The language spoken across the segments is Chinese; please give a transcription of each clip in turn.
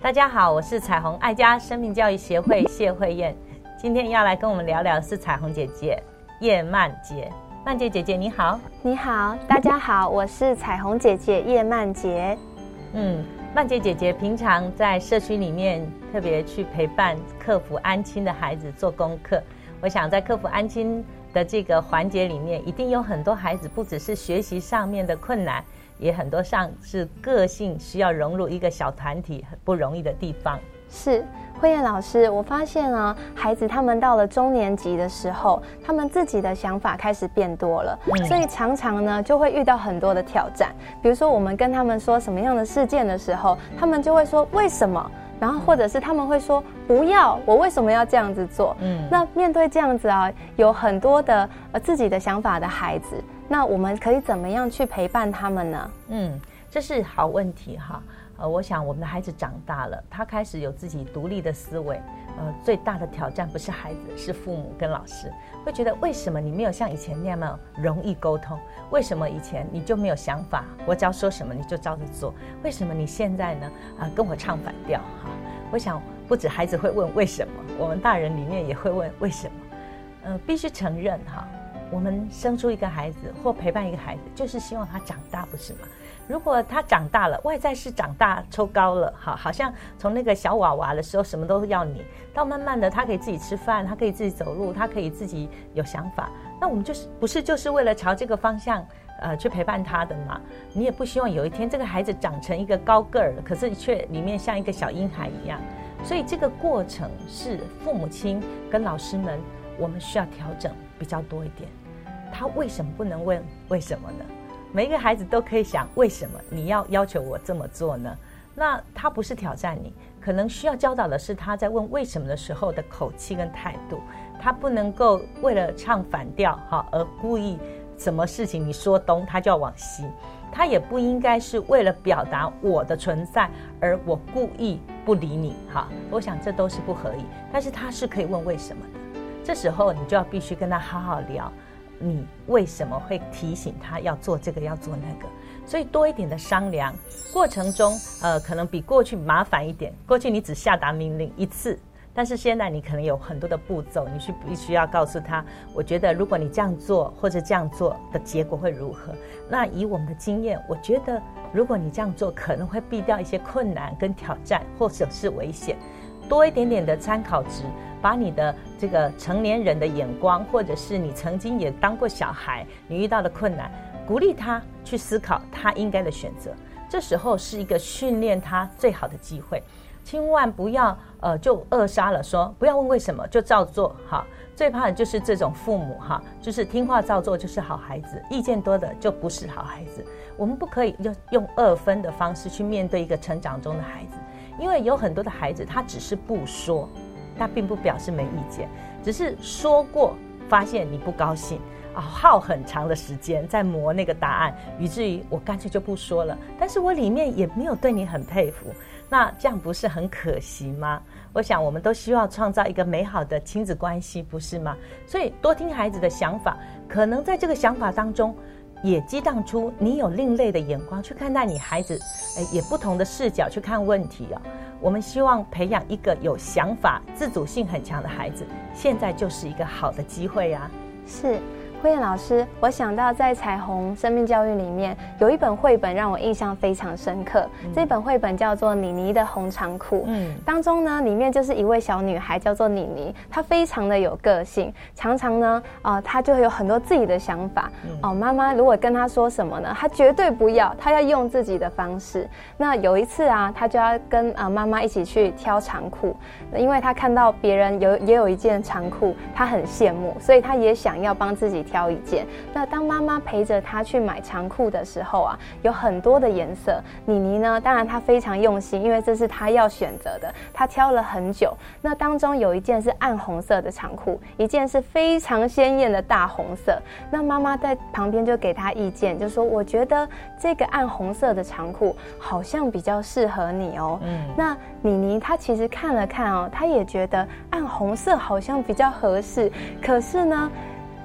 大家好，我是彩虹爱家生命教育协会谢慧燕，今天要来跟我们聊聊是彩虹姐姐叶曼杰。曼杰姐姐你好，你好，大家好，我是彩虹姐姐叶曼杰。嗯，曼杰姐姐平常在社区里面特别去陪伴克服安亲的孩子做功课。我想在克服安亲的这个环节里面，一定有很多孩子不只是学习上面的困难。也很多上是个性需要融入一个小团体很不容易的地方。是慧燕老师，我发现啊，孩子他们到了中年级的时候，他们自己的想法开始变多了，所以常常呢就会遇到很多的挑战。比如说，我们跟他们说什么样的事件的时候，他们就会说为什么，然后或者是他们会说不要，我为什么要这样子做？嗯，那面对这样子啊，有很多的呃自己的想法的孩子。那我们可以怎么样去陪伴他们呢？嗯，这是好问题哈。呃，我想我们的孩子长大了，他开始有自己独立的思维。呃，最大的挑战不是孩子，是父母跟老师会觉得为什么你没有像以前那样容易沟通？为什么以前你就没有想法？我只要说什么你就照着做？为什么你现在呢？啊，跟我唱反调哈？我想不止孩子会问为什么，我们大人里面也会问为什么。呃，必须承认哈。我们生出一个孩子或陪伴一个孩子，就是希望他长大，不是吗？如果他长大了，外在是长大抽高了，好，好像从那个小娃娃的时候什么都要你，到慢慢的他可以自己吃饭，他可以自己走路，他可以自己有想法，那我们就是不是就是为了朝这个方向呃去陪伴他的嘛？你也不希望有一天这个孩子长成一个高个儿，可是却里面像一个小婴孩一样，所以这个过程是父母亲跟老师们我们需要调整比较多一点。他为什么不能问为什么呢？每一个孩子都可以想为什么你要要求我这么做呢？那他不是挑战你，可能需要教导的是他在问为什么的时候的口气跟态度。他不能够为了唱反调哈而故意什么事情你说东他就要往西。他也不应该是为了表达我的存在而我故意不理你哈。我想这都是不合理。但是他是可以问为什么的。这时候你就要必须跟他好好聊。你为什么会提醒他要做这个要做那个？所以多一点的商量过程中，呃，可能比过去麻烦一点。过去你只下达命令一次，但是现在你可能有很多的步骤，你是必须要告诉他。我觉得如果你这样做或者这样做的结果会如何？那以我们的经验，我觉得如果你这样做，可能会避掉一些困难跟挑战，或者是危险。多一点点的参考值。把你的这个成年人的眼光，或者是你曾经也当过小孩，你遇到的困难，鼓励他去思考他应该的选择。这时候是一个训练他最好的机会，千万不要呃就扼杀了，说不要问为什么就照做哈。最怕的就是这种父母哈，就是听话照做就是好孩子，意见多的就不是好孩子。我们不可以用用二分的方式去面对一个成长中的孩子，因为有很多的孩子他只是不说。他并不表示没意见，只是说过，发现你不高兴啊，耗很长的时间在磨那个答案，以至于我干脆就不说了。但是我里面也没有对你很佩服，那这样不是很可惜吗？我想我们都希望创造一个美好的亲子关系，不是吗？所以多听孩子的想法，可能在这个想法当中。也激荡出你有另类的眼光去看待你孩子，哎，也不同的视角去看问题哦。我们希望培养一个有想法、自主性很强的孩子，现在就是一个好的机会呀。是。慧燕老师，我想到在彩虹生命教育里面有一本绘本让我印象非常深刻。这本绘本叫做《妮妮的红长裤》。嗯，当中呢，里面就是一位小女孩叫做妮妮，她非常的有个性，常常呢，啊，她就会有很多自己的想法。哦，妈妈如果跟她说什么呢，她绝对不要，她要用自己的方式。那有一次啊，她就要跟啊妈妈一起去挑长裤，因为她看到别人有也有一件长裤，她很羡慕，所以她也想要帮自己。挑一件。那当妈妈陪着她去买长裤的时候啊，有很多的颜色。妮妮呢，当然她非常用心，因为这是她要选择的。她挑了很久。那当中有一件是暗红色的长裤，一件是非常鲜艳的大红色。那妈妈在旁边就给她意见，就说：“我觉得这个暗红色的长裤好像比较适合你哦。”嗯。那妮妮她其实看了看哦，她也觉得暗红色好像比较合适。可是呢？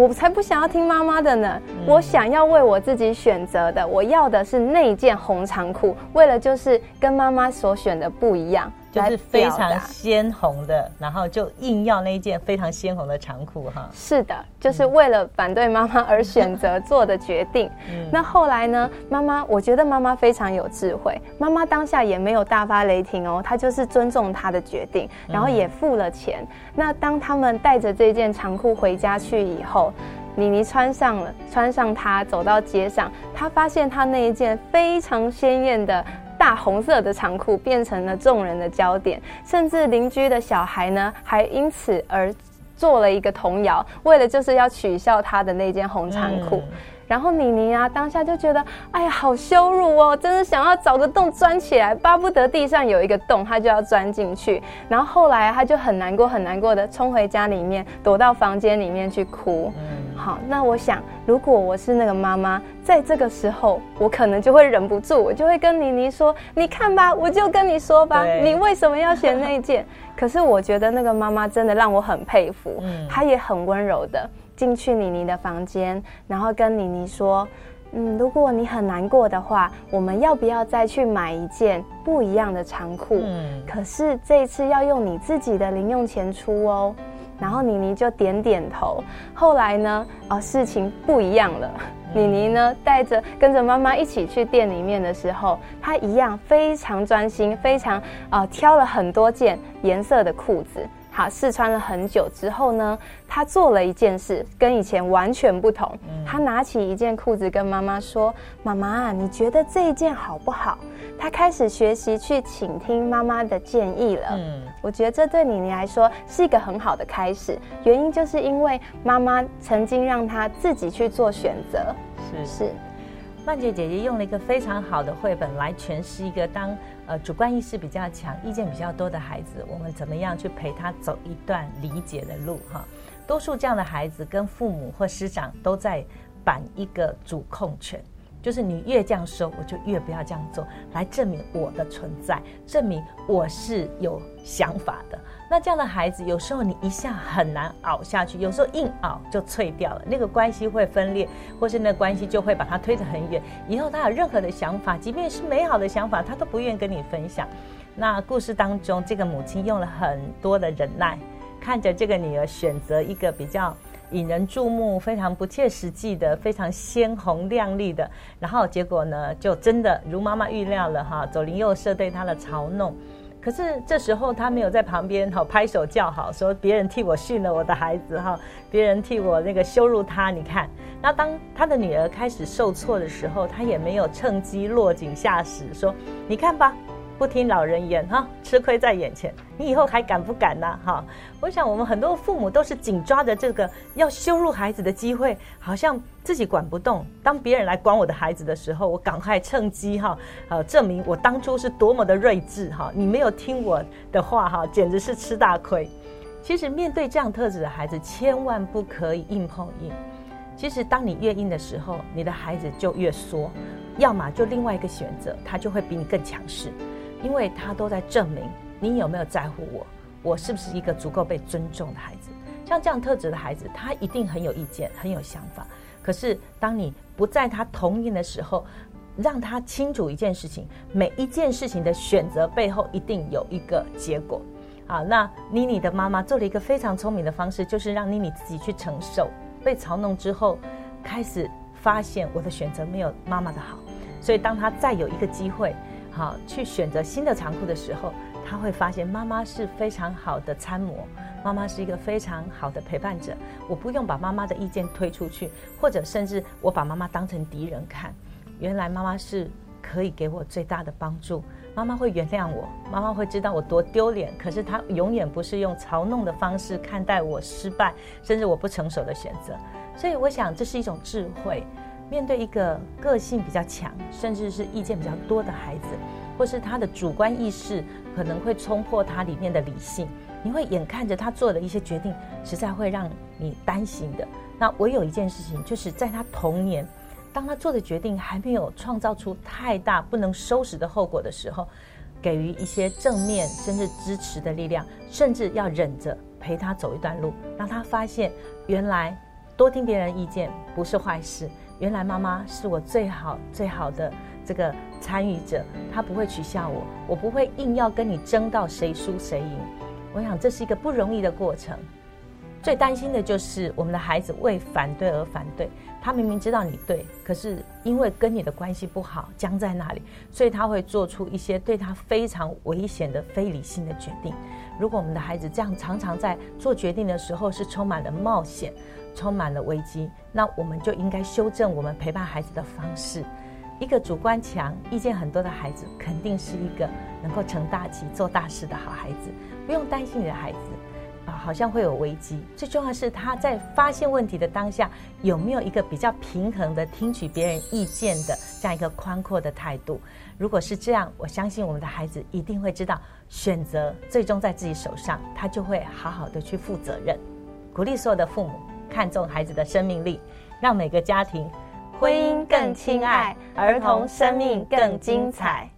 我才不想要听妈妈的呢，我想要为我自己选择的，我要的是那件红长裤，为了就是跟妈妈所选的不一样。就是非常鲜红的，然后就硬要那一件非常鲜红的长裤哈。是的，就是为了反对妈妈而选择做的决定。那后来呢？妈妈，我觉得妈妈非常有智慧。妈妈当下也没有大发雷霆哦，她就是尊重她的决定，然后也付了钱。那当他们带着这件长裤回家去以后，妮妮穿上了，穿上它走到街上，她发现她那一件非常鲜艳的。大红色的长裤变成了众人的焦点，甚至邻居的小孩呢，还因此而做了一个童谣，为了就是要取笑他的那件红长裤。然后妮妮啊，当下就觉得，哎呀，好羞辱哦，真的想要找个洞钻起来，巴不得地上有一个洞，她就要钻进去。然后后来她就很难过，很难过的冲回家里面，躲到房间里面去哭。好，那我想，如果我是那个妈妈，在这个时候，我可能就会忍不住，我就会跟妮妮说：“你看吧，我就跟你说吧，你为什么要选那件？” 可是我觉得那个妈妈真的让我很佩服，她也很温柔的进去妮妮的房间，然后跟妮妮说：“嗯，如果你很难过的话，我们要不要再去买一件不一样的长裤？嗯，可是这一次要用你自己的零用钱出哦。”然后妮妮就点点头。后来呢？哦，事情不一样了。妮妮呢，带着跟着妈妈一起去店里面的时候，她一样非常专心，非常啊，挑了很多件颜色的裤子。好，试穿了很久之后呢，他做了一件事，跟以前完全不同。他拿起一件裤子跟妈妈说：“妈妈，你觉得这一件好不好？”他开始学习去倾听妈妈的建议了。嗯，我觉得这对妮妮来说是一个很好的开始。原因就是因为妈妈曾经让他自己去做选择。是是，曼姐姐姐用了一个非常好的绘本来诠释一个当呃主观意识比较强、意见比较多的孩子，我们怎么样去陪他走一段理解的路哈。多数这样的孩子跟父母或师长都在板一个主控权。就是你越这样说，我就越不要这样做，来证明我的存在，证明我是有想法的。那这样的孩子，有时候你一下很难熬下去，有时候硬熬就脆掉了，那个关系会分裂，或是那关系就会把他推得很远。以后他有任何的想法，即便是美好的想法，他都不愿意跟你分享。那故事当中，这个母亲用了很多的忍耐，看着这个女儿选择一个比较。引人注目、非常不切实际的、非常鲜红亮丽的，然后结果呢，就真的如妈妈预料了哈，左邻右舍对他的嘲弄。可是这时候他没有在旁边哈拍手叫好，说别人替我训了我的孩子哈，别人替我那个羞辱他。你看，那当他的女儿开始受挫的时候，他也没有趁机落井下石，说你看吧。不听老人言哈，吃亏在眼前，你以后还敢不敢呢？哈，我想我们很多父母都是紧抓着这个要羞辱孩子的机会，好像自己管不动。当别人来管我的孩子的时候，我赶快趁机哈，呃，证明我当初是多么的睿智哈。你没有听我的话哈，简直是吃大亏。其实面对这样特质的孩子，千万不可以硬碰硬。其实当你越硬的时候，你的孩子就越缩，要么就另外一个选择，他就会比你更强势。因为他都在证明你有没有在乎我，我是不是一个足够被尊重的孩子？像这样特质的孩子，他一定很有意见，很有想法。可是当你不在他同意的时候，让他清楚一件事情：每一件事情的选择背后一定有一个结果。好，那妮妮的妈妈做了一个非常聪明的方式，就是让妮妮自己去承受被嘲弄之后，开始发现我的选择没有妈妈的好。所以当他再有一个机会。好，去选择新的长裤的时候，他会发现妈妈是非常好的参谋，妈妈是一个非常好的陪伴者。我不用把妈妈的意见推出去，或者甚至我把妈妈当成敌人看。原来妈妈是可以给我最大的帮助，妈妈会原谅我，妈妈会知道我多丢脸。可是她永远不是用嘲弄的方式看待我失败，甚至我不成熟的选择。所以我想这是一种智慧。面对一个个性比较强，甚至是意见比较多的孩子，或是他的主观意识可能会冲破他里面的理性，你会眼看着他做的一些决定，实在会让你担心的。那唯有一件事情，就是在他童年，当他做的决定还没有创造出太大不能收拾的后果的时候，给予一些正面甚至支持的力量，甚至要忍着陪他走一段路，让他发现原来。多听别人意见不是坏事。原来妈妈是我最好最好的这个参与者，她不会取笑我，我不会硬要跟你争到谁输谁赢。我想这是一个不容易的过程。最担心的就是我们的孩子为反对而反对，他明明知道你对，可是因为跟你的关系不好，僵在那里，所以他会做出一些对他非常危险的非理性的决定。如果我们的孩子这样常常在做决定的时候是充满了冒险、充满了危机，那我们就应该修正我们陪伴孩子的方式。一个主观强、意见很多的孩子，肯定是一个能够成大器、做大事的好孩子。不用担心你的孩子。好像会有危机。最重要是他在发现问题的当下，有没有一个比较平衡的听取别人意见的这样一个宽阔的态度？如果是这样，我相信我们的孩子一定会知道，选择最终在自己手上，他就会好好的去负责任。鼓励所有的父母看重孩子的生命力，让每个家庭婚姻更亲爱，儿童生命更精彩。